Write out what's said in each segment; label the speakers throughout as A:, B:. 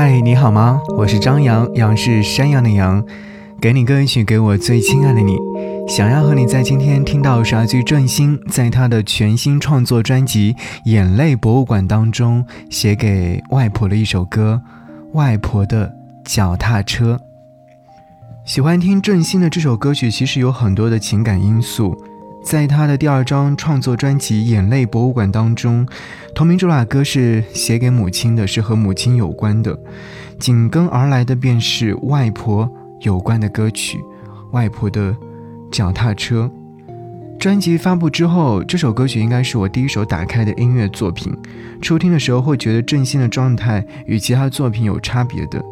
A: 嗨，你好吗？我是张扬，杨是山羊的羊，给你歌曲，给我最亲爱的你。想要和你在今天听到是句郑兴在他的全新创作专辑《眼泪博物馆》当中写给外婆的一首歌《外婆的脚踏车》。喜欢听正兴的这首歌曲，其实有很多的情感因素。在他的第二张创作专辑《眼泪博物馆》当中，同名主打歌是写给母亲的，是和母亲有关的。紧跟而来的便是外婆有关的歌曲，《外婆的脚踏车》。专辑发布之后，这首歌曲应该是我第一首打开的音乐作品。初听的时候会觉得郑兴的状态与其他作品有差别的，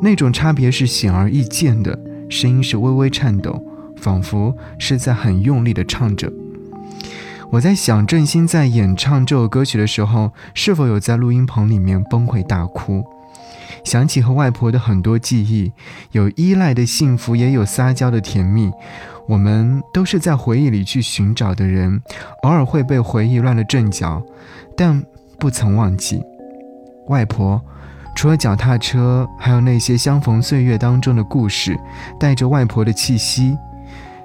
A: 那种差别是显而易见的，声音是微微颤抖。仿佛是在很用力地唱着。我在想，郑兴在演唱这首歌曲的时候，是否有在录音棚里面崩溃大哭？想起和外婆的很多记忆，有依赖的幸福，也有撒娇的甜蜜。我们都是在回忆里去寻找的人，偶尔会被回忆乱了阵脚，但不曾忘记外婆。除了脚踏车，还有那些相逢岁月当中的故事，带着外婆的气息。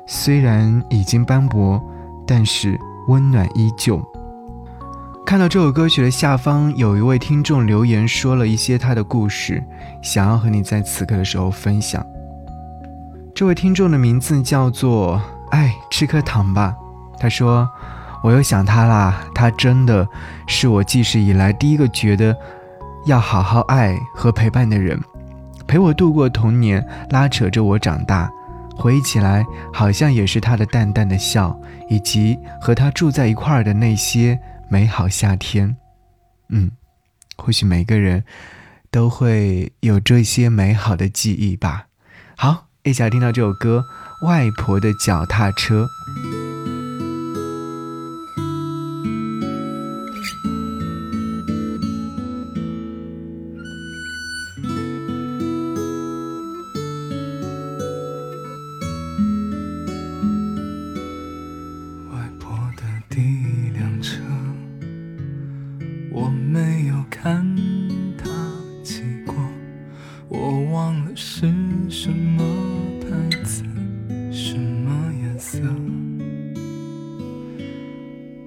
A: 虽然已经斑驳，但是温暖依旧。看到这首歌曲的下方，有一位听众留言说了一些他的故事，想要和你在此刻的时候分享。这位听众的名字叫做“爱吃颗糖吧”，他说：“我又想他啦，他真的是我记事以来第一个觉得要好好爱和陪伴的人，陪我度过童年，拉扯着我长大。”回忆起来，好像也是他的淡淡的笑，以及和他住在一块儿的那些美好夏天。嗯，或许每个人都会有这些美好的记忆吧。好，一起来听到这首歌《外婆的脚踏车》。
B: 忘了是什么牌子，什么颜色？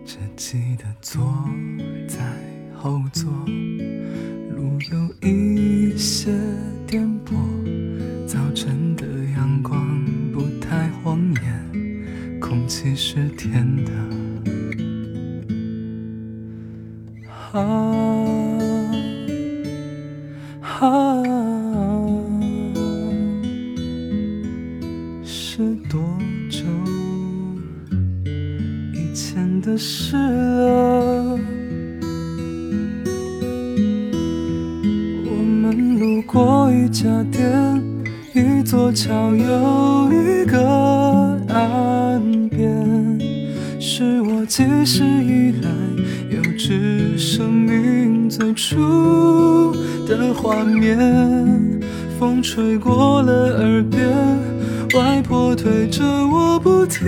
B: 只记得坐在后座，路有一些颠簸，早晨的阳光不太晃眼，空气是甜的。啊啊。了？我们路过一家店，一座桥，有一个岸边，是我记事以来幼稚生命最初的画面。风吹过了耳边。外婆推着我不停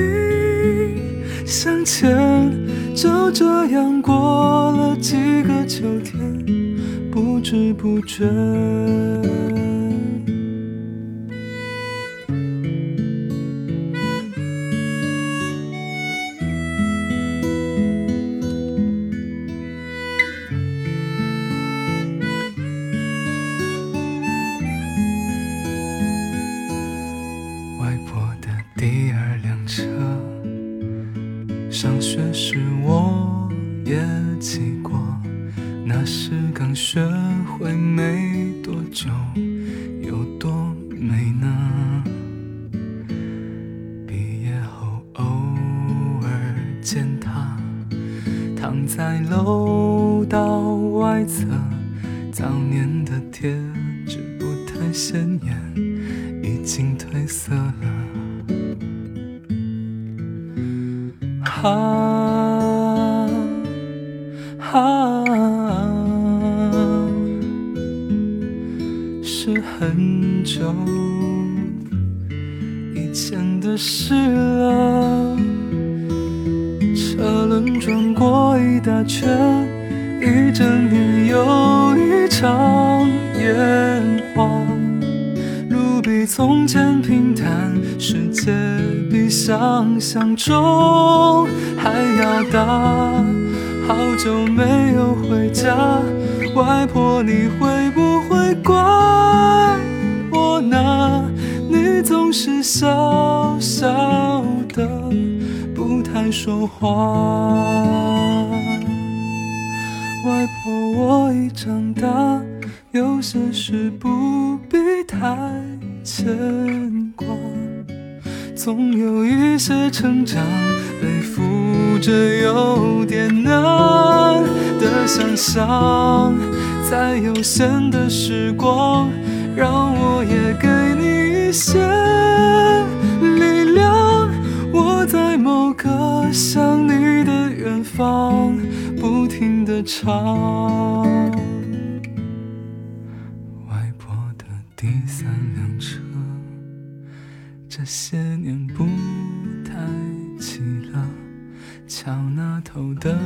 B: 向前，就这样过了几个秋天，不知不觉。是刚学会没多久，有多美呢？毕业后偶尔见他，躺在楼道外侧，早年的贴纸不太显眼，已经褪色了。啊啊，很久以前的事了。车轮转过一大圈，一整年又一场烟花。路比。从前平坦，世界比想象中还要大。好久没有回家，外婆你会不会怪我呢？你是小小的，不太说话。外婆，我已长大，有些事不必太牵挂。总有一些成长，背负着有点难的想象。在有限的时光，让我也给些力量。我在某个想你的远方，不停地唱。外婆的第三辆车。这些年不太骑了，桥那头的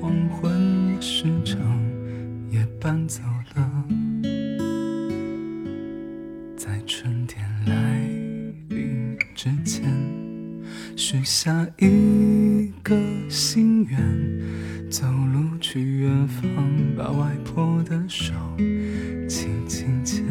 B: 黄昏市场也搬走了，之前，许下一个心愿，走路去远方，把外婆的手轻轻牵。